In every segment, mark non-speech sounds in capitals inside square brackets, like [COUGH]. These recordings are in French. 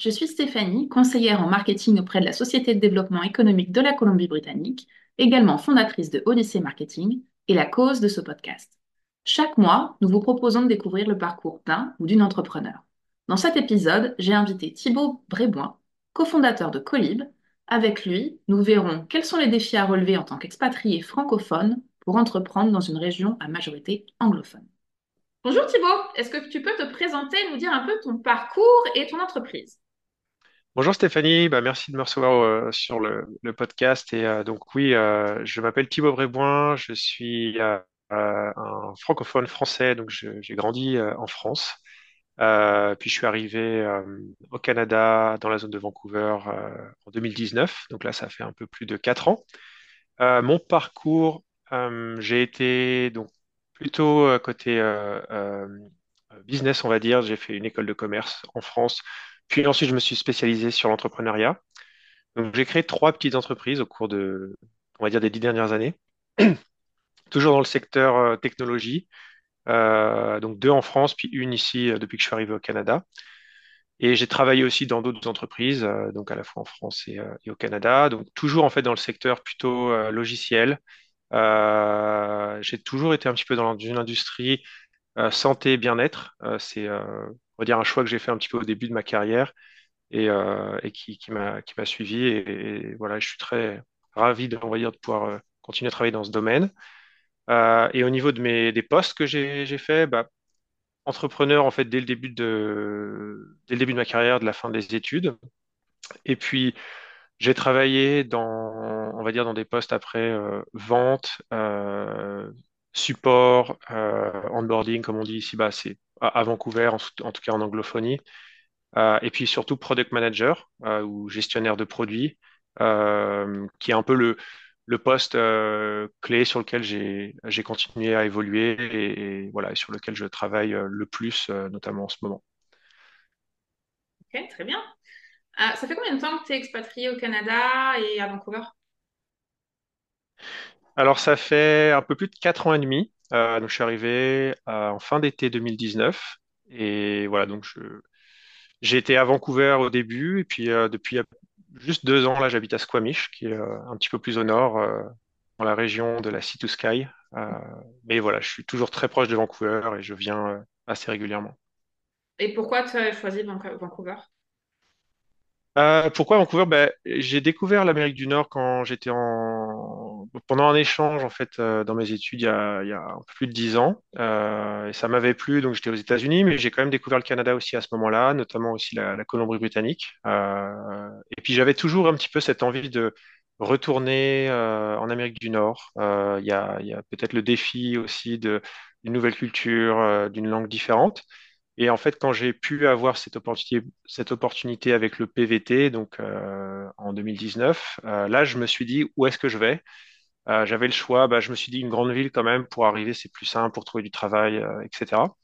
Je suis Stéphanie, conseillère en marketing auprès de la Société de développement économique de la Colombie-Britannique, également fondatrice de Odyssey Marketing et la cause de ce podcast. Chaque mois, nous vous proposons de découvrir le parcours d'un ou d'une entrepreneur. Dans cet épisode, j'ai invité Thibaut Bréboin, cofondateur de Colib. Avec lui, nous verrons quels sont les défis à relever en tant qu'expatrié francophone pour entreprendre dans une région à majorité anglophone. Bonjour Thibaut, est-ce que tu peux te présenter, nous dire un peu ton parcours et ton entreprise? Bonjour Stéphanie, bah, merci de me recevoir euh, sur le, podcast. Et euh, donc oui, euh, je m'appelle Thibaut Bréboin, je suis un francophone français, donc j'ai grandi en France. puis je suis arrivé au Canada, dans la zone de Vancouver, en 2019. Donc là, ça fait un peu plus de quatre ans. mon parcours, j'ai été donc plutôt côté business, on va dire. J'ai fait une école de commerce en France puis ensuite, je me suis spécialisé sur l'entrepreneuriat. Donc, j'ai créé trois petites entreprises au cours de, on va dire, des dix dernières années. [CLEARS THROAT] Toujours dans le secteur euh, technologie. Euh, donc, deux en France, puis une ici euh, depuis que je suis arrivé au Canada. Et j'ai travaillé aussi dans d'autres entreprises, donc à la fois en France et, au Canada. Donc, toujours en fait dans le secteur plutôt logiciel. j'ai toujours été un petit peu dans une industrie santé bien-être. c'est on va dire, un choix que j'ai fait un petit peu au début de ma carrière et, euh, qui, m'a suivi. Et, voilà, je suis très ravi de, pouvoir euh, continuer à travailler dans ce domaine. Euh, et au niveau de mes, des postes que j'ai fait, bah, entrepreneur en fait dès le début de dès le début de ma carrière, de la fin des études. Et puis j'ai travaillé dans des postes après vente, support, onboarding comme on dit ici bas, c'est à, Vancouver, en, tout cas en anglophonie. Euh, et puis surtout product manager euh, ou gestionnaire de produits, euh, qui est un peu le, poste clé sur lequel j'ai continué à évoluer et, sur lequel je travaille le plus, notamment en ce moment. Ok, très bien. ça fait combien de temps que tu es expatrié au Canada et à Vancouver? Alors, ça fait un peu plus de 4 ans et demi. Euh, donc, je suis arrivé euh, en fin d'été 2019. Et voilà, donc j'ai été à Vancouver au début. Et puis, euh, depuis juste deux ans, là, j'habite à Squamish, qui est un petit peu plus au nord, dans la région de la Sea to Sky. mais voilà, je suis toujours très proche de Vancouver et je viens assez régulièrement. Et pourquoi tu as choisi Vancouver? Euh, pourquoi Vancouver? Ben, j'ai découvert l'Amérique du Nord quand j'étais en pendant un échange en fait euh, dans mes études il y a, plus de dix ans. Euh, ça m'avait plu donc j'étais aux États-Unis mais j'ai quand même découvert le Canada aussi à ce moment-là notamment aussi la, Colombie-Britannique. Et puis j'avais toujours un petit peu cette envie de retourner en Amérique du Nord. Il y a, peut-être le défi aussi d'une nouvelle culture d'une langue différente et en fait, quand j'ai pu avoir cette opportunité, avec le PVT, donc euh, en 2019, euh, là, je me suis dit, où est-ce que je vais? Euh, j'avais le choix, bah, je me suis dit, une grande ville quand même, pour arriver, c'est plus simple, pour trouver du travail, etc.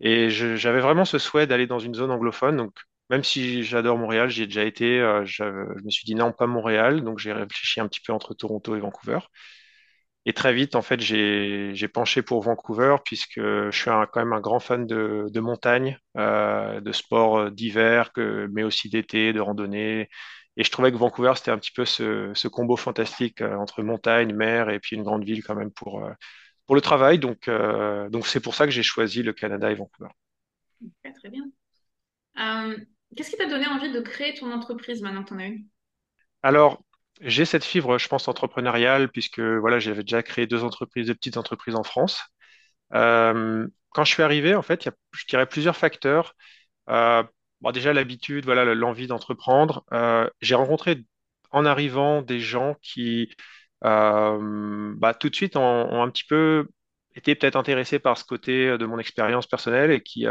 Et j'avais vraiment ce souhait d'aller dans une zone anglophone. Donc, même si j'adore Montréal, j'y ai déjà été, je me suis dit, non, pas Montréal. Donc, j'ai réfléchi un petit peu entre Toronto et Vancouver. Et très vite, en fait, j'ai penché pour Vancouver puisque je suis quand même un grand fan de, de montagne, euh, de sports euh, d'hiver, mais aussi d'été, de randonnée. Et je trouvais que Vancouver, c'était un petit peu ce, ce combo fantastique euh, entre montagne, mer et puis une grande ville quand même pour, pour le travail. Donc, donc c'est pour ça que j'ai choisi le Canada et Vancouver. très bien. Qu'est-ce qui t'a donné envie de créer ton entreprise maintenant que tu en as une? Alors, j'ai cette fibre, je pense, entrepreneuriale, puisque voilà, j'avais déjà créé deux entreprises, deux petites entreprises en France. Euh, quand je suis arrivé, en fait, il y a, je dirais, plusieurs facteurs. Euh, bon, déjà, l'habitude, voilà, l'envie d'entreprendre. Euh, j'ai rencontré en arrivant des gens qui, bah, tout de suite, ont, un petit peu été peut-être intéressés par ce côté de mon expérience personnelle et qui,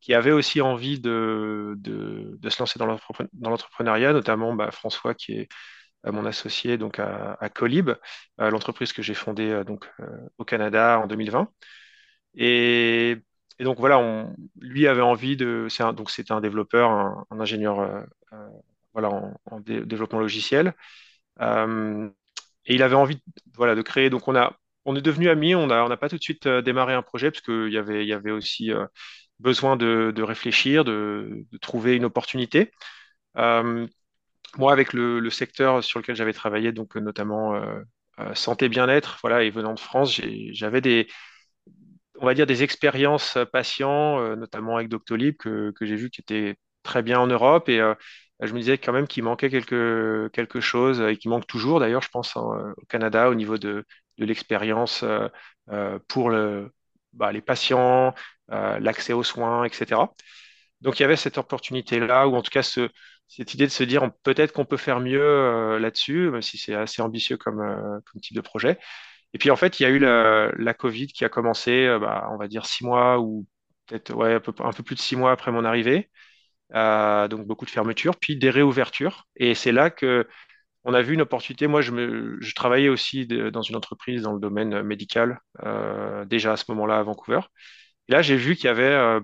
qui avaient aussi envie de, de, de se lancer dans l'entrepreneuriat, notamment bah, François, qui est mon associé donc à, à Colib, l'entreprise que j'ai fondée donc, au Canada en 2020. Et, donc voilà, lui avait envie de. C'était un développeur, un, ingénieur euh, euh, voilà, en, en développement logiciel. Euh, et il avait envie voilà, de créer. Donc on, a, on est devenu amis, on n'a pas tout de suite démarré un projet parce qu'il y avait, il y avait aussi besoin de, réfléchir, de, trouver une opportunité. Moi, avec le, secteur sur lequel j'avais travaillé, donc notamment santé bien-être, voilà, et venant de France, j'avais des, on va dire, des expériences patients, euh, notamment avec Doctolib, que, j'ai vu qui était très bien en Europe. Et euh, je me disais quand même qu'il manquait quelque, quelque chose, et qu'il manque toujours d'ailleurs, je pense, au Canada, au niveau de, l'expérience euh, pour bah, les patients, l'accès aux soins, etc. Donc il y avait cette opportunité-là, ou en tout cas cette idée de se dire peut-être qu'on peut faire mieux là-dessus, même si c'est assez ambitieux comme, comme type de projet. Et puis en fait, il y a eu la, Covid qui a commencé, euh, bah, on va dire six mois ou peut-être un peu, plus de six mois après mon arrivée. Euh, donc beaucoup de fermetures, puis des réouvertures. Et c'est là que on a vu une opportunité. Moi, je, travaillais aussi dans une entreprise dans le domaine médical, euh, déjà à ce moment-là à Vancouver. Et là, j'ai vu qu'il y avait euh,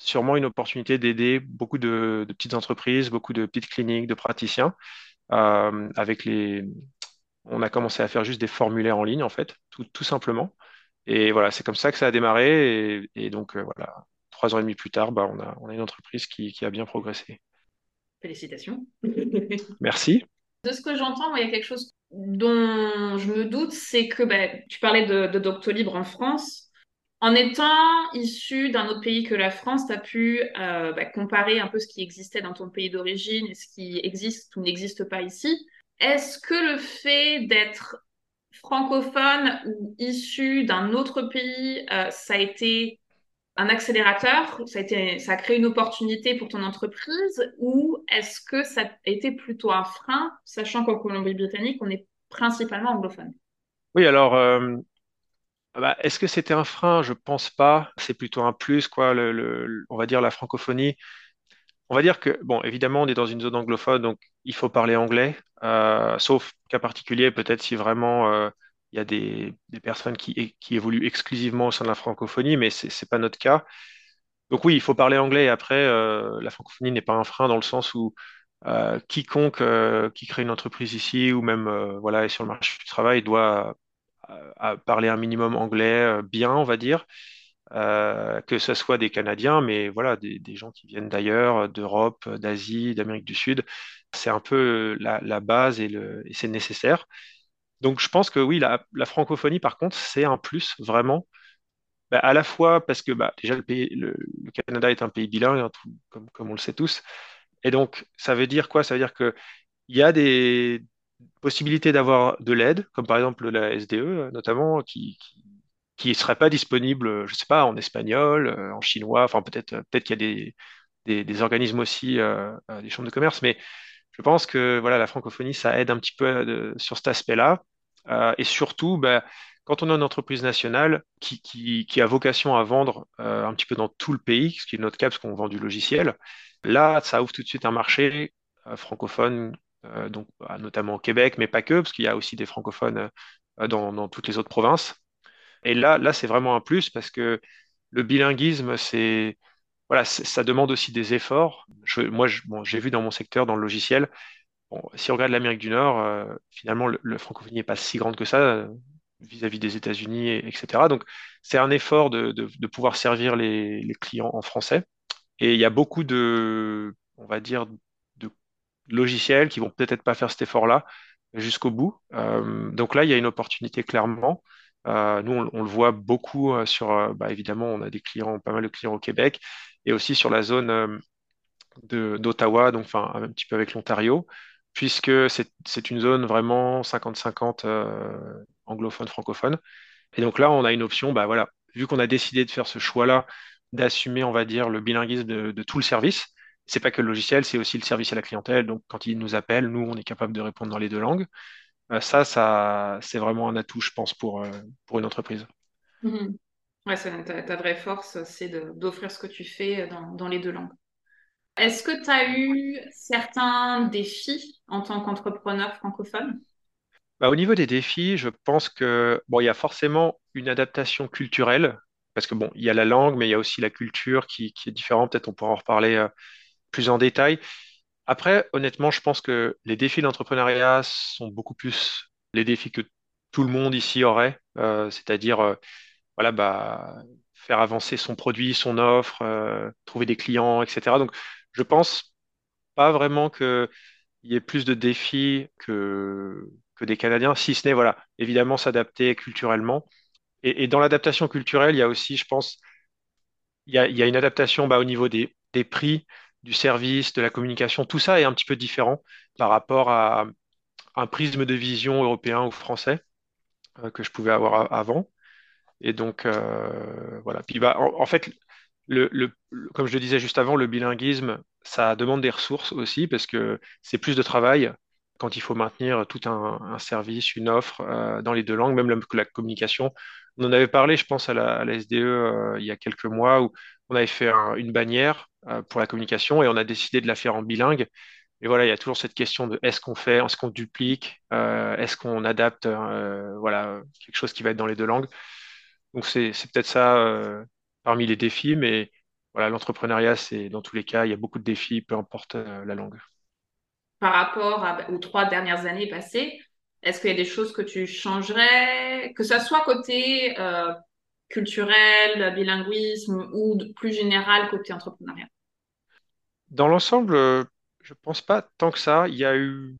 sûrement une opportunité d'aider beaucoup de, de, petites entreprises, beaucoup de petites cliniques, de praticiens, euh, avec les, on a commencé à faire juste des formulaires en ligne, en fait, tout, simplement. Et voilà, c'est comme ça que ça a démarré. Et, donc, euh, voilà, trois ans et demi plus tard, bah, on, a, on a une entreprise qui, a bien progressé. Félicitations. [LAUGHS] Merci. De ce que j'entends, il y a quelque chose dont je me doute, c'est que bah, tu parlais de, de Doctolib en France. En étant issu d'un autre pays que la France, tu as pu euh, bah, comparer un peu ce qui existait dans ton pays d'origine et ce qui existe ou n'existe pas ici. Est-ce que le fait d'être francophone ou issu d'un autre pays, euh, ça a été un accélérateur, ça a, été, ça créé une opportunité pour ton entreprise? Ou est-ce que ça a été plutôt un frein, sachant qu'en Colombie-Britannique, on est principalement anglophone? Oui, alors, euh, bah, est-ce que c'était un frein? Je pense pas. C'est plutôt un plus, quoi. on va dire la francophonie on va dire que, bon, évidemment, on est dans une zone anglophone, donc il faut parler anglais, euh, sauf cas particulier, peut-être si vraiment euh, il y a des, personnes qui, évoluent exclusivement au sein de la francophonie, mais ce n'est pas notre cas. Donc oui, il faut parler anglais, après, euh, la francophonie n'est pas un frein dans le sens où quiconque qui crée une entreprise ici, ou même voilà, est sur le marché du travail, doit parler un minimum anglais bien, on va dire. Euh, que ce soit des Canadiens, mais voilà, des, gens qui viennent d'ailleurs, d'Europe, d'Asie, d'Amérique du Sud. C'est un peu la, base et, c'est nécessaire. Donc je pense que oui, la, francophonie, par contre, c'est un plus vraiment, bah, à la fois parce que bah, déjà le, Canada est un pays bilingue, hein, comme, comme, on le sait tous. Et donc ça veut dire quoi? Ça veut dire qu'il y a des possibilités d'avoir de l'aide, comme par exemple la SDE notamment, qui, qui ne serait pas disponible, je ne sais pas, en espagnol, euh, en chinois, enfin peut-être euh, peut-être qu'il y a des, des, organismes aussi, euh, des chambres de commerce, mais je pense que voilà, la francophonie, ça aide un petit peu sur cet aspect-là. et surtout, bah, quand on a une entreprise nationale qui, qui a vocation à vendre un petit peu dans tout le pays, ce qui est notre cas parce qu'on vend du logiciel, là, ça ouvre tout de suite un marché francophone, donc bah, notamment au Québec, mais pas que, parce qu'il y a aussi des francophones dans, dans toutes les autres provinces. Et là, là c'est vraiment un plus parce que le bilinguisme, c'est voilà, ça demande aussi des efforts. moi, j'ai vu dans mon secteur, dans le logiciel, si on regarde l'Amérique du Nord, euh, finalement, le, francophonie n'est pas si grande que ça euh, vis-à-vis des États-Unis, etc. Donc, c'est un effort de, pouvoir servir les, clients en français. Et il y a beaucoup de, on va dire, de logiciels qui vont peut-être pas faire cet effort-là jusqu'au bout. Euh, donc là, il y a une opportunité clairement. Euh, nous, on, le voit beaucoup euh, sur, euh, bah, évidemment, on a des clients, pas mal de clients au Québec, et aussi sur la zone d'Ottawa, donc un petit peu avec l'Ontario, puisque c'est une zone vraiment 50-50 anglophone-francophone. Et donc là, on a une option, bah voilà, vu qu'on a décidé de faire ce choix-là, d'assumer, on va dire, le bilinguisme de tout le service, c'est pas que le logiciel, c'est aussi le service à la clientèle. Donc, quand ils nous appellent, nous, on est capable de répondre dans les deux langues. Euh, ça, ça c'est vraiment un atout, je pense, pour, euh, pour une entreprise. Mhm. Ouais, ta, ta, vraie force, c'est d'offrir ce que tu fais dans, dans les deux langues. Est-ce que tu as eu certains défis en tant qu'entrepreneur francophone? Bah, au niveau des défis, je pense que bon, il y a forcément une adaptation culturelle, parce que bon, il y a la langue, mais il y a aussi la culture qui, qui est différente. Peut-être on pourra en reparler euh, plus en détail. Après, honnêtement, je pense que les défis d'entrepreneuriat sont beaucoup plus les défis que tout le monde ici aurait, euh, c'est-à-dire euh, voilà, bah, faire avancer son produit, son offre, euh, trouver des clients, etc. Donc, je pense pas vraiment qu'il y ait plus de défis que, que des Canadiens, si ce n'est, voilà, évidemment, s'adapter culturellement. Et, dans l'adaptation culturelle, il y a aussi, je pense, il y a, il y a une adaptation bah, au niveau des, des prix, du service, de la communication. Tout ça est un petit peu différent par rapport à un prisme de vision européen ou français euh, que je pouvais avoir avant. Et donc, euh, voilà. Puis, bah, en, fait, comme je le disais juste avant, le bilinguisme, ça demande des ressources aussi parce que c'est plus de travail quand il faut maintenir tout un, service, une offre euh, dans les deux langues, même la, la communication. On en avait parlé, je pense, à la, SDE il y a quelques mois où on avait fait un- une bannière pour la communication et on a décidé de la faire en bilingue. Et voilà, il y a toujours cette question de est-ce qu'on fait, est-ce qu'on duplique, euh, est-ce qu'on adapte, euh, voilà, quelque chose qui va être dans les deux langues. Donc c'est peut-être ça euh, parmi les défis, mais voilà, l'entrepreneuriat, c'est dans tous les cas, il y a beaucoup de défis, peu importe euh, la langue. Par rapport aux trois dernières années passées, est-ce qu'il y a des choses que tu changerais, que ça soit côté euh, culturel, bilinguisme ou plus général côté entrepreneuriat? Dans l'ensemble, euh, je pense pas tant que ça. Il y a eu,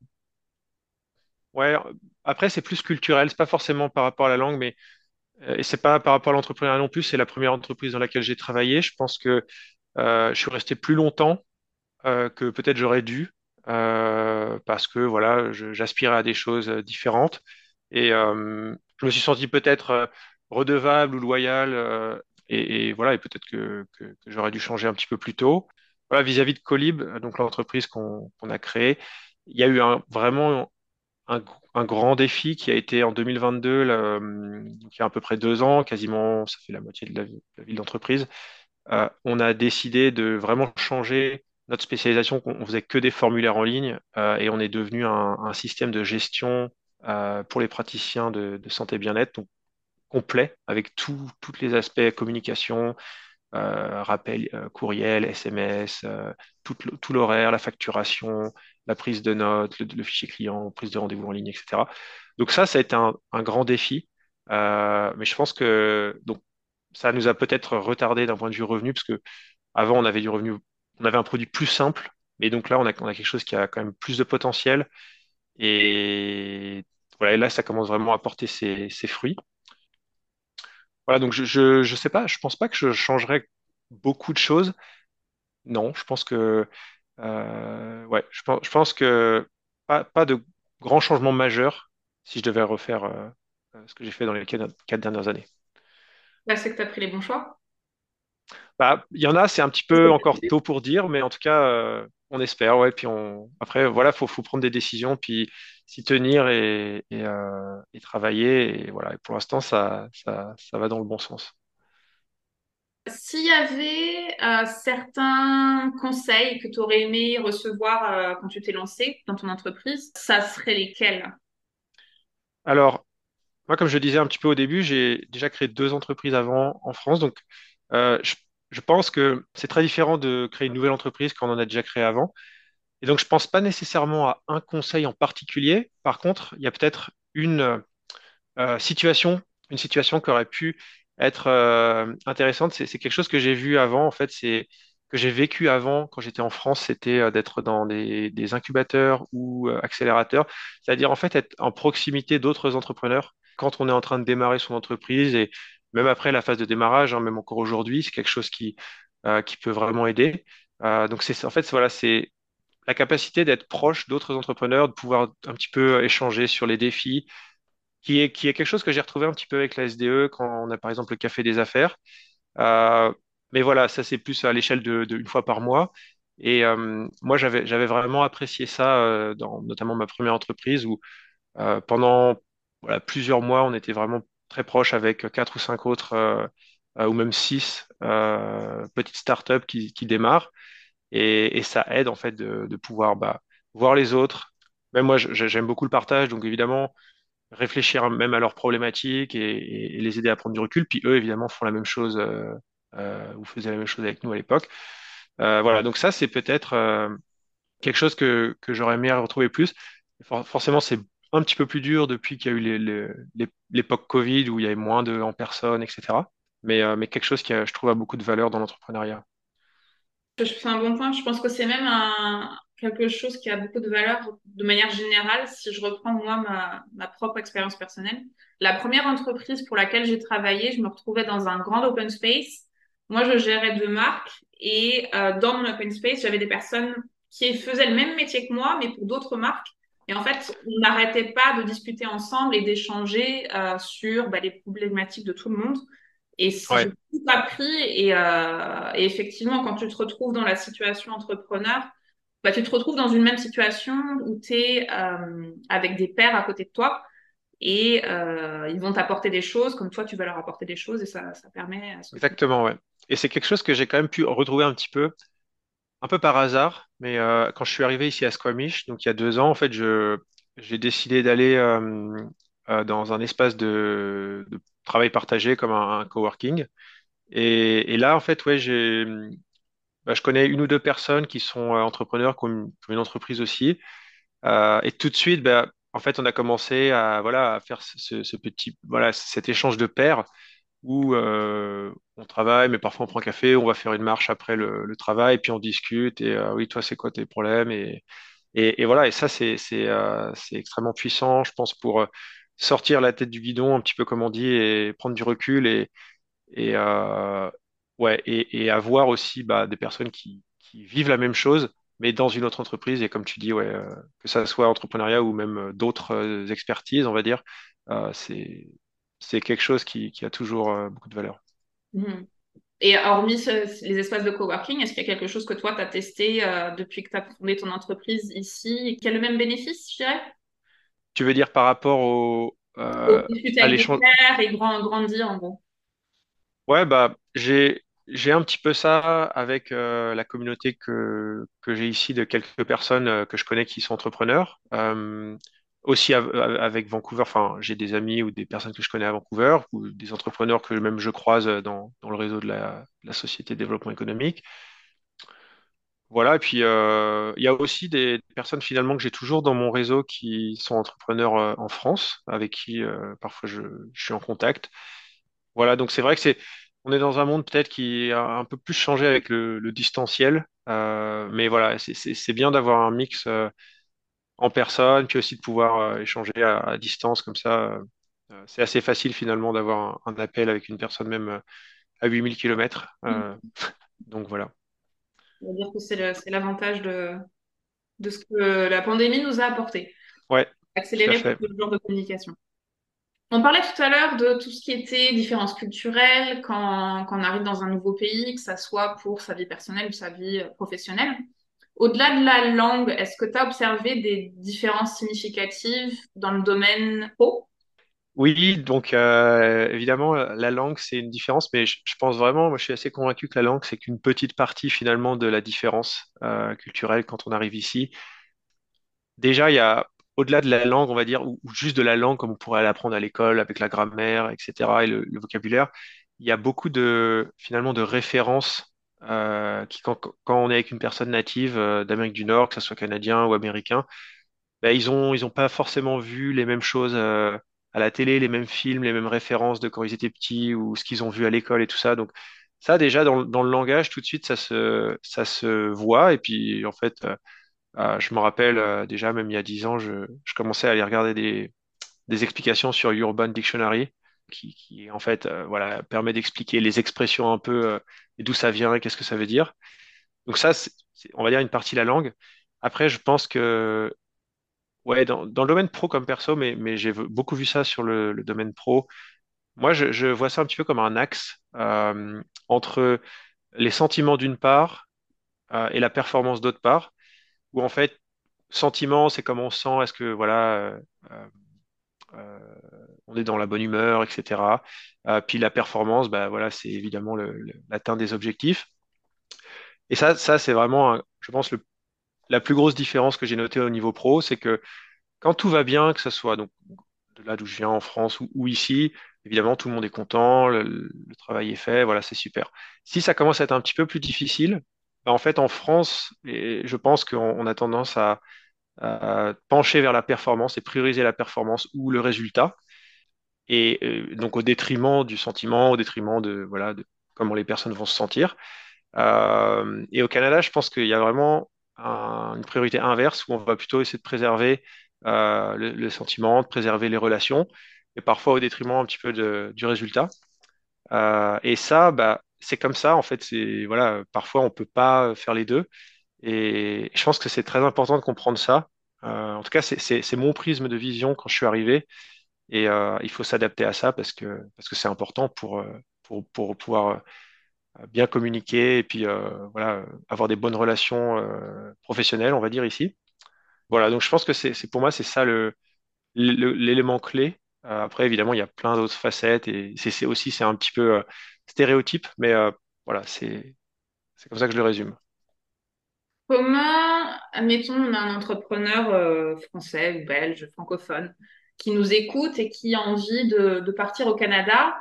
ouais, après c'est plus culturel, c'est pas forcément par rapport à la langue, mais euh, et c'est pas par rapport à l'entrepreneuriat non plus. C'est la première entreprise dans laquelle j'ai travaillé. Je pense que euh, je suis resté plus longtemps que peut-être j'aurais dû, parce que voilà, j'aspirais à des choses différentes. Et je me suis senti peut-être redevable ou loyal, euh, et, et voilà, et peut-être que, j'aurais dû changer un petit peu plus tôt. Voilà, vis-à-vis de Colib, donc l'entreprise qu'on a créée, il y a eu vraiment un, grand défi qui a été en 2022, là, euh, il y a à peu près deux ans, quasiment, ça fait la moitié de la, de la vie d'entreprise euh, on a décidé de vraiment changer notre spécialisation. On faisait que des formulaires en ligne euh, et on est devenu un, système de gestion pour les praticiens de, de santé bien-être, donc complet avec tous les aspects communication, euh, rappel, euh, courriel, SMS, euh, tout, l'horaire, la facturation, la prise de notes, le, fichier client, prise de rendez-vous en ligne, etc. Donc ça, ça a été un, grand défi. Mais je pense que ça nous a peut-être retardé d'un point de vue revenu, parce que avant on avait du revenu, on avait un produit plus simple, mais donc là on a, on a quelque chose qui a quand même plus de potentiel. Et voilà, et là ça commence vraiment à porter ses fruits. Donc je, je, je sais pas, je pense pas que je changerais beaucoup de choses. Non, je pense que euh, je pense, que pas, de grands changements majeurs si je devais refaire euh, ce que j'ai fait dans les quatre, dernières années. Là, c'est que tu as pris les bons choix. Bah, il y en a, c'est un petit peu encore tôt pour dire, mais en tout cas, euh, on espère. Ouais, puis on... Après, voilà, faut, faut prendre des décisions, puis s'y tenir et, et, euh, et travailler. Et voilà, et pour l'instant, ça, ça, ça va dans le bon sens. S'il y avait euh, certains conseils que tu aurais aimé recevoir euh, quand tu t'es lancé dans ton entreprise, ça serait lesquels? Alors, moi, comme je le disais un petit peu au début, j'ai déjà créé deux entreprises avant en France, donc je, je pense que c'est très différent de créer une nouvelle entreprise quand on en a déjà créé avant. Et donc, je pense pas nécessairement à un conseil en particulier. Par contre, il y a peut-être une euh, situation, une situation qui aurait pu être euh, intéressante. C'est quelque chose que j'ai vu avant, en fait, c'est que j'ai vécu avant quand j'étais en France, c'était euh, d'être dans des, des incubateurs ou euh, accélérateurs, c'est-à-dire en fait être en proximité d'autres entrepreneurs quand on est en train de démarrer son entreprise et même après la phase de démarrage, hein, même encore aujourd'hui, c'est quelque chose qui, euh, qui peut vraiment aider. Euh, donc c'est en fait voilà, c'est la capacité d'être proche d'autres entrepreneurs, de pouvoir un petit peu échanger sur les défis, qui est, qui est quelque chose que j'ai retrouvé un petit peu avec la SDE quand on a par exemple le café des affaires. Euh, mais voilà, ça c'est plus à l'échelle de, fois par mois. Et moi j'avais vraiment apprécié ça dans notamment ma première entreprise où pendant plusieurs mois on était vraiment très proches avec quatre ou cinq autres euh, ou même six petites startups qui, démarrent. Et, ça aide en fait de, pouvoir bah, voir les autres. Même moi, j'aime beaucoup le partage, donc évidemment, réfléchir même à leurs problématiques et, les aider à prendre du recul. Puis eux, évidemment, font la même chose euh, euh, ou faisaient la même chose avec nous à l'époque. Euh, voilà, donc ça, c'est peut-être euh, quelque chose que, j'aurais aimé retrouver plus. For forcément, c'est un petit peu plus dur depuis qu'il y a eu l'époque Covid où il y avait moins de en personne, etc. Mais, euh, mais quelque chose qui, je trouve, a beaucoup de valeur dans l'entrepreneuriat. C'est un bon point. Je pense que c'est même quelque chose qui a beaucoup de valeur de manière générale. Si je reprends moi ma, ma propre expérience personnelle, la première entreprise pour laquelle j'ai travaillé, je me retrouvais dans un grand open space. Moi, je gérais deux marques et euh, dans mon open space, j'avais des personnes qui faisaient le même métier que moi, mais pour d'autres marques. Et en fait, on n'arrêtait pas de discuter ensemble et d'échanger euh, sur bah, les problématiques de tout le monde. Et ouais. j'ai tout appris. Et, euh, et, effectivement, quand tu te retrouves dans la situation entrepreneur, bah, tu te retrouves dans une même situation où tu es euh, avec des pairs à côté de toi et ils vont t'apporter des choses comme toi, tu vas leur apporter des choses et ça, ça permet. À Exactement, ouais. Et c'est quelque chose que j'ai quand même pu retrouver un petit peu, un peu par hasard, mais euh, quand je suis arrivé ici à Squamish, donc il y a deux ans, en fait, j'ai décidé d'aller euh, euh, dans un espace de, travail partagé comme un, coworking. Et, là, en fait, ouais, bah, je connais une ou deux personnes qui sont entrepreneurs, qui ont une entreprise aussi. et tout de suite, bah, en fait, on a commencé à, voilà, à faire ce, ce petit, voilà, cet échange de pairs où euh, on travaille, mais parfois on prend un café, on va faire une marche après le, le travail, puis on discute, et euh, oui, toi, c'est quoi tes problèmes et, et, voilà, et ça, c'est euh, extrêmement puissant, je pense, pour euh, sortir la tête du guidon, un petit peu comme on dit, et prendre du recul, et, et, euh, ouais, et, avoir aussi bah, des personnes qui, qui vivent la même chose, mais dans une autre entreprise, et comme tu dis, ouais, que ça soit entrepreneuriat ou même d'autres expertises, on va dire, c'est c'est quelque chose qui, qui a toujours euh, beaucoup de valeur. Mmh. Et hormis ce, les espaces de coworking, est-ce qu'il y a quelque chose que toi, tu as testé euh, depuis que tu as fondé ton entreprise ici? Qui a le même bénéfice, je dirais? Tu veux dire par rapport au, euh, au à l'échange et grand, grandir en gros? Ouais, bah, j'ai j'ai un petit peu ça avec euh, la communauté que, que j'ai ici de quelques personnes que je connais qui sont entrepreneurs. Euh, aussi avec Vancouver, enfin, j'ai des amis ou des personnes que je connais à Vancouver ou des entrepreneurs que même je croise dans, dans le réseau de la, Société de développement économique. Voilà, et puis euh, il y a aussi des personnes finalement que j'ai toujours dans mon réseau qui sont entrepreneurs euh, en France, avec qui euh, parfois je, suis en contact. Voilà, donc c'est vrai que c'est, on est dans un monde peut-être qui a un peu plus changé avec le, le distanciel, euh, mais voilà, c'est bien d'avoir un mix en personne, puis aussi de pouvoir euh, échanger à, à, distance comme ça. Euh, c'est assez facile finalement d'avoir un, un, appel avec une personne même euh, à 8000 km. Mm. [LAUGHS] donc voilà. On va dire que c'est l'avantage de, de ce que la pandémie nous a apporté. Ouais. Accélérer ce genre de communication. On parlait tout à l'heure de tout ce qui était différences culturelles quand, quand, on arrive dans un nouveau pays, que ça soit pour sa vie personnelle ou sa vie professionnelle. Au-delà de la langue, est-ce que tu as observé des différences significatives dans le domaine pro Oui, donc euh, évidemment, la langue, c'est une différence, mais je, pense vraiment, moi je suis assez convaincu que la langue, c'est qu'une petite partie finalement de la différence euh, culturelle quand on arrive ici. Déjà, il y a, au-delà de la langue, on va dire, ou, ou juste de la langue comme on pourrait l'apprendre à l'école avec la grammaire, etc., et le, le vocabulaire, il y a beaucoup de, finalement, de références euh, quand, on est avec une personne native euh, d'Amérique du Nord, que ce soit canadien ou américain, ben, ils ont ils ont pas forcément vu les mêmes choses euh, à la télé, les mêmes films, les mêmes références de quand ils étaient petits ou ce qu'ils ont vu à l'école et tout ça. Donc ça déjà dans, le langage tout de suite ça se voit et puis en fait euh, je me rappelle déjà même il y a dix ans je, commençais à aller regarder des explications sur Urban Dictionary qui, en fait euh, voilà permet d'expliquer les expressions un peu euh, d'où ça vient qu'est-ce que ça veut dire. Donc ça, on va dire une partie de la langue. Après, je pense que ouais, dans, le domaine pro comme perso, mais, mais j'ai beaucoup vu ça sur le, domaine pro. Moi, je, vois ça un petit peu comme un axe euh, entre les sentiments d'une part euh, et la performance d'autre part, où en fait, sentiment, c'est comment on sent, est-ce que voilà, on est dans la bonne humeur, etc. puis la performance, bah, voilà, c'est évidemment l'atteinte des objectifs. Et ça, ça c'est vraiment, je pense, la plus grosse différence que j'ai notée au niveau pro, c'est que quand tout va bien, que ce soit donc, de là d'où je viens en France ou, ici, évidemment, tout le monde est content, le, travail est fait, voilà, c'est super. Si ça commence à être un petit peu plus difficile, bah, en fait, en France, et je pense qu'on a tendance à, pencher vers la performance et prioriser la performance ou le résultat, et euh, donc au détriment du sentiment, au détriment de, voilà, de comment les personnes vont se sentir. Euh, et au Canada, je pense qu'il y a vraiment une priorité inverse où on va plutôt essayer de préserver euh, le, sentiment, de préserver les relations, et parfois au détriment un petit peu du résultat. Euh, et ça, bah, c'est comme ça, en fait, voilà, parfois on peut pas faire les deux. Et je pense que c'est très important de comprendre ça. Euh, en tout cas, c'est mon prisme de vision quand je suis arrivé. Et il faut s'adapter à ça parce que parce que c'est important pour, pour, pour pouvoir bien communiquer et puis voilà, avoir des bonnes relations professionnelles, on va dire ici. Voilà, donc je pense que c'est pour moi, c'est ça l'élément clé. Euh, après, évidemment, il y a plein d'autres facettes et c'est aussi, c'est un petit peu euh, stéréotype, mais euh, voilà, c'est comme ça que je le résume. Comment, admettons, on a un entrepreneur français ou belge, francophone, qui nous écoute et qui a envie de partir au Canada.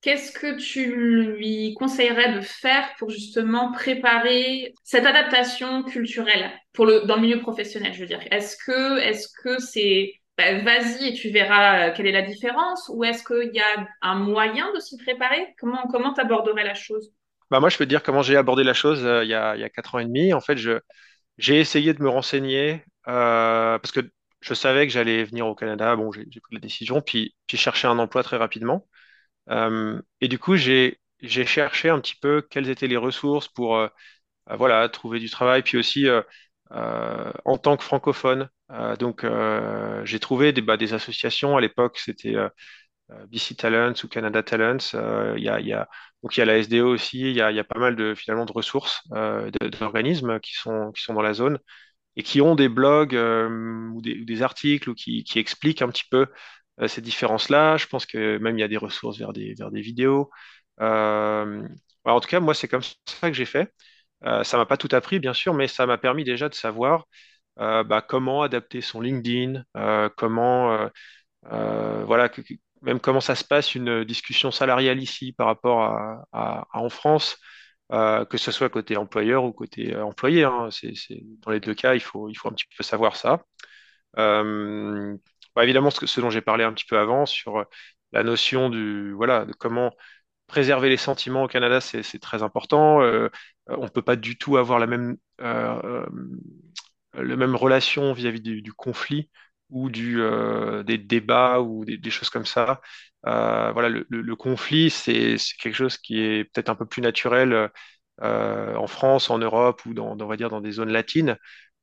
Qu'est-ce que tu lui conseillerais de faire pour justement préparer cette adaptation culturelle pour le, dans le milieu professionnel, je veux dire? Est-ce que est-ce que c'est bah, vas-y et tu verras euh, quelle est la différence ou est-ce qu'il y a un moyen de s'y préparer? Comment comment aborderais la chose? Bah moi, je peux te dire comment j'ai abordé la chose euh, il, y a, il y a quatre ans et demi. En fait, je, j'ai essayé de me renseigner euh, parce que je savais que j'allais venir au Canada. Bon, j'ai, pris la décision, puis j'ai cherché un emploi très rapidement. Euh, et du coup, j'ai j'ai cherché un petit peu quelles étaient les ressources pour euh, voilà, trouver du travail, puis aussi en tant que francophone. donc, j'ai trouvé des, bah, des associations. À l'époque, c'était BC Talents ou Canada Talents. Il y a, donc, il y a la SDO aussi. Il y a, pas mal de, finalement, de ressources, d'organismes qui sont, qui sont dans la zone et qui ont des blogs ou des, articles ou qui, expliquent un petit peu euh, ces différences-là. Je pense que même il y a des ressources vers des, vers des vidéos. Euh, en tout cas, moi, c'est comme ça que j'ai fait. Euh, ça m'a pas tout appris, bien sûr, mais ça m'a permis déjà de savoir bah, comment adapter son LinkedIn, comment, voilà, même comment ça se passe une discussion salariale ici par rapport à, en France, que ce soit côté employeur ou côté employé. Hein. dans les deux cas, il faut, un petit peu savoir ça. Bah, évidemment, ce, ce dont j'ai parlé un petit peu avant sur euh, la notion du, voilà, de comment préserver les sentiments au Canada, c'est très important. Euh, on ne peut pas du tout avoir euh, la même relation vis-à-vis du, conflit ou du, des débats ou des, choses comme ça. voilà, le, conflit, c'est quelque chose qui est peut-être un peu plus naturel en France, en Europe ou dans, on va dire, dans des zones latines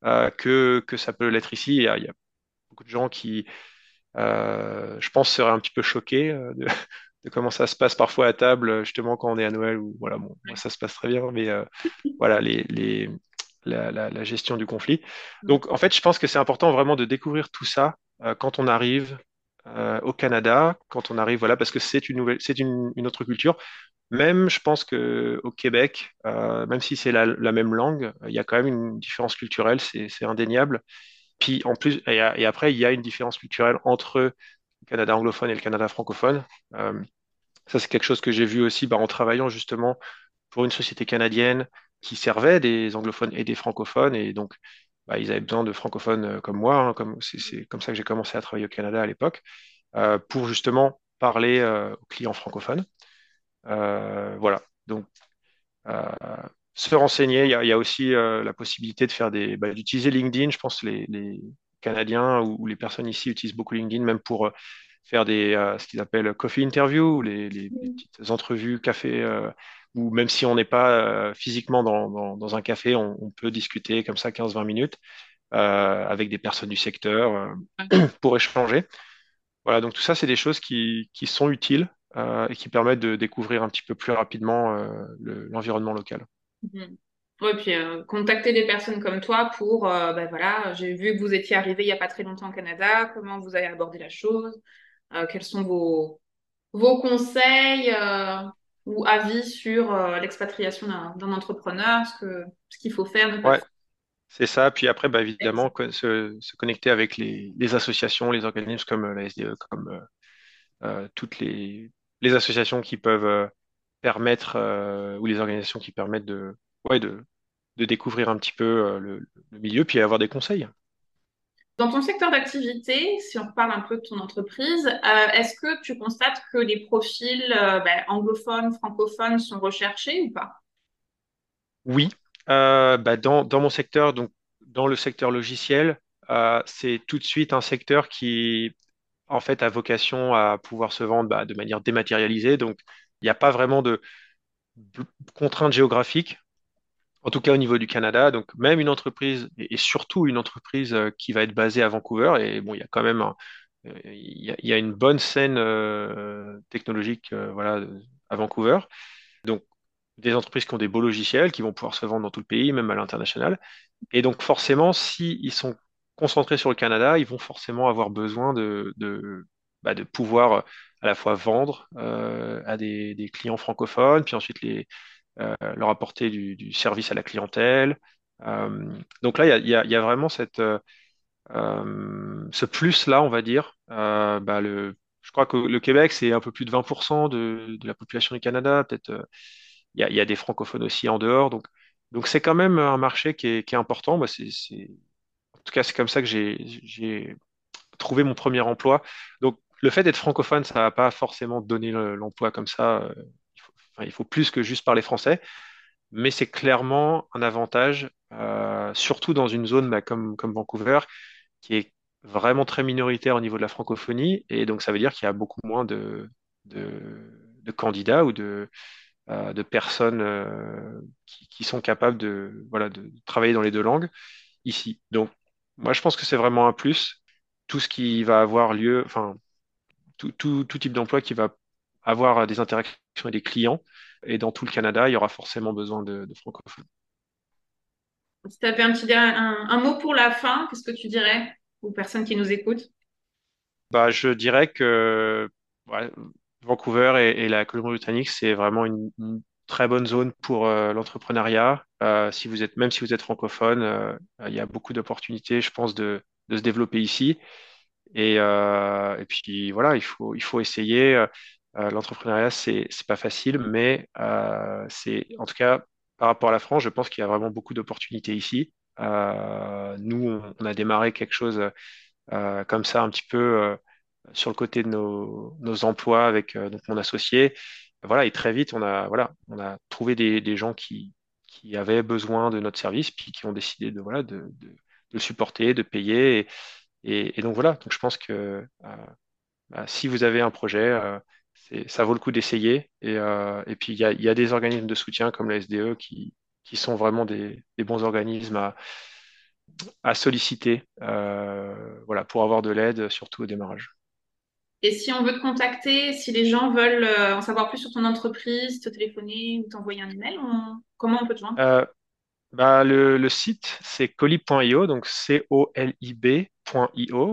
que, que ça peut l'être ici. Il y a, beaucoup de gens qui, euh, je pense, seraient un petit peu choqués euh, de, [LAUGHS] comment ça se passe parfois à table, justement quand on est à Noël, où voilà, bon, ça se passe très bien, mais euh, voilà, les, les, la, la, gestion du conflit. Donc, en fait, je pense que c'est important vraiment de découvrir tout ça quand on arrive au Canada, quand on arrive, voilà, parce que c'est une nouvelle, c'est une, une, autre culture. Même, je pense que au Québec, même si c'est la, la, même langue, il y a quand même une différence culturelle, c'est indéniable. Puis en plus, et, après, il y a une différence culturelle entre le Canada anglophone et le Canada francophone. Euh, ça, c'est quelque chose que j'ai vu aussi bah, en travaillant justement pour une société canadienne qui servait des anglophones et des francophones. Et donc, bah, ils avaient besoin de francophones euh, comme moi. Hein, comme, c'est, comme ça que j'ai commencé à travailler au Canada à l'époque, euh, pour justement parler aux clients francophones. voilà. Donc, se renseigner. Il y a, aussi euh, la possibilité de faire des, bah, d'utiliser LinkedIn. Je pense que les, les Canadiens ou, les personnes ici utilisent beaucoup LinkedIn, même pour euh, faire des, euh, ce qu'ils appellent coffee interview, les, les, petites entrevues café, ou même si on n'est pas physiquement dans, dans, dans, un café, on, on, peut discuter comme ça 15-20 minutes avec des personnes du secteur [CLEARS THROAT] pour échanger. Voilà, donc tout ça, c'est des choses qui, qui sont utiles et qui permettent de découvrir un petit peu plus rapidement l'environnement local. Mhm. Oui, puis euh, contacter des personnes comme toi pour, euh, ben voilà, j'ai vu que vous étiez arrivé il n'y a pas très longtemps au Canada, comment vous avez abordé la chose, quels sont vos, vos conseils ou avis sur l'expatriation d'un entrepreneur, ce qu'il faut faire, faire c'est ça. Puis après, bah, évidemment, se, se, connecter avec les, associations, les organismes comme la SDE, comme toutes les, les, associations qui peuvent permettre, ou les organisations qui permettent de, ouais, de, de découvrir un petit peu euh, le, milieu, puis avoir des conseils. Dans ton secteur d'activité, si on parle un peu de ton entreprise, euh, est-ce que tu constates que les profils euh, ben, anglophones, francophones sont recherchés ou pas? Oui, bah, dans, dans, mon secteur, donc dans le secteur logiciel, c'est tout de suite un secteur qui en fait a vocation à pouvoir se vendre bah, de manière dématérialisée. Donc il n'y a pas vraiment de contraintes géographiques en tout cas au niveau du Canada. Donc même une entreprise, et, surtout une entreprise euh, qui va être basée à Vancouver, et bon, il y a quand même euh, y a, une bonne scène euh, technologique voilà, à Vancouver. Donc des entreprises qui ont des beaux logiciels, qui vont pouvoir se vendre dans tout le pays, même à l'international. Et donc forcément, s'ils sont concentrés sur le Canada, ils vont forcément avoir besoin de, de, bah, pouvoir à la fois vendre à des, clients francophones, puis ensuite les, leur apporter du, service à la clientèle. Euh, donc là, il y, a, vraiment cette, euh, ce plus-là, on va dire. Bah, je crois que le Québec, c'est un peu plus de 20% de, la population du Canada. Peut-être il y a, des francophones aussi en dehors. Donc, donc c'est quand même un marché qui est, important. En tout cas, c'est comme ça que j'ai trouvé mon premier emploi. Donc, le fait d'être francophone, ça va pas forcément donner l'emploi comme ça il faut plus que juste parler français, mais c'est clairement un avantage, euh, surtout dans une zone bah, comme, Vancouver, qui est vraiment très minoritaire au niveau de la francophonie, et donc ça veut dire qu'il y a beaucoup moins de, candidats ou de, euh, personnes euh, qui, sont capables de, travailler dans les deux langues ici. Donc, moi, je pense que c'est vraiment un plus. Tout ce qui va avoir lieu, enfin, tout type d'emploi qui va avoir des interactions avec des clients. Et dans tout le Canada, il y aura forcément besoin de, francophones. Si tu avais un, petit, un, mot pour la fin, qu'est-ce que tu dirais aux personnes qui nous écoutent? Bah, Je dirais que Vancouver et, la Colombie-Britannique, c'est vraiment une, très bonne zone pour euh, l'entrepreneuriat. Euh, si vous êtes, même si vous êtes francophone, euh, il y a beaucoup d'opportunités, je pense, de, de, se développer ici. Et, et, puis voilà, il faut, il faut essayer. Euh, l'entrepreneuriat, c'est pas facile, mais euh, c'est en tout cas par rapport à la France, je pense qu'il y a vraiment beaucoup d'opportunités ici. Euh, nous, on, a démarré quelque chose comme ça un petit peu sur le côté de nos, emplois avec mon associé. Voilà, et très vite, on a, voilà, on a trouvé des, gens qui, qui avaient besoin de notre service, puis qui ont décidé de, voilà, de, de, de supporter, de payer. Et, et, donc voilà, donc je pense que bah, si vous avez un projet, ça vaut le coup d'essayer. Et, euh, et, puis, il y a, y a, des organismes de soutien comme la SDE qui, qui sont vraiment des, des, bons organismes à, à solliciter euh, voilà, pour avoir de l'aide, surtout au démarrage. Et si on veut te contacter, si les gens veulent euh, en savoir plus sur ton entreprise, te téléphoner ou t'envoyer un email, comment on peut te joindre? Bah, le, le, site, c'est colib.io, donc C-O-L-I-B.io.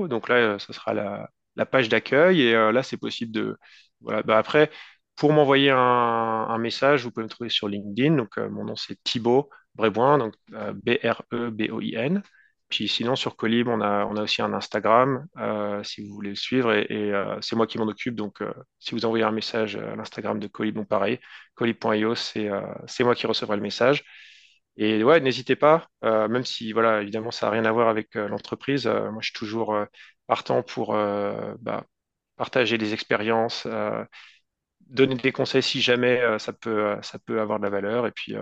Donc là, ce sera la, la page d'accueil. Et là, c'est possible de, voilà. Bah, après, pour m'envoyer un, message, vous pouvez me trouver sur LinkedIn. Donc, euh, mon nom, c'est Thibaut Bréboin, donc euh, B-R-E-B-O-I-N. Puis sinon, sur Colib, on a, aussi un Instagram, euh, si vous voulez le suivre. Et, c'est moi qui m'en occupe. Donc, si vous envoyez un message à l'Instagram de Colib, donc pareil, colib.io, c'est moi qui recevrai le message. Et ouais, n'hésitez pas, même si, voilà, évidemment, ça n'a rien à voir avec l'entreprise. moi, je suis toujours partant pour bah, partager des expériences, euh, donner des conseils si jamais euh, ça peut, euh, ça peut avoir de la valeur, et puis,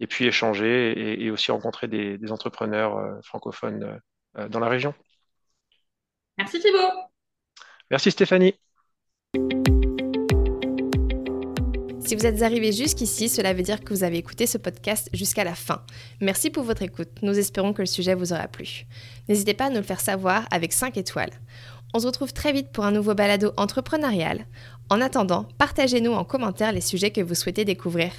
et puis échanger et, aussi rencontrer des, entrepreneurs francophones dans la région. Merci Thibault. Merci Stéphanie. Si vous êtes arrivé jusqu'ici, cela veut dire que vous avez écouté ce podcast jusqu'à la fin. Merci pour votre écoute. Nous espérons que le sujet vous aura plu. N'hésitez pas à nous le faire savoir avec 5 étoiles. On se retrouve très vite pour un nouveau balado entrepreneurial. En attendant, partagez-nous en commentaire les sujets que vous souhaitez découvrir.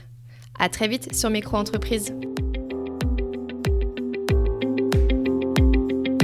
À très vite sur Micro Entreprise.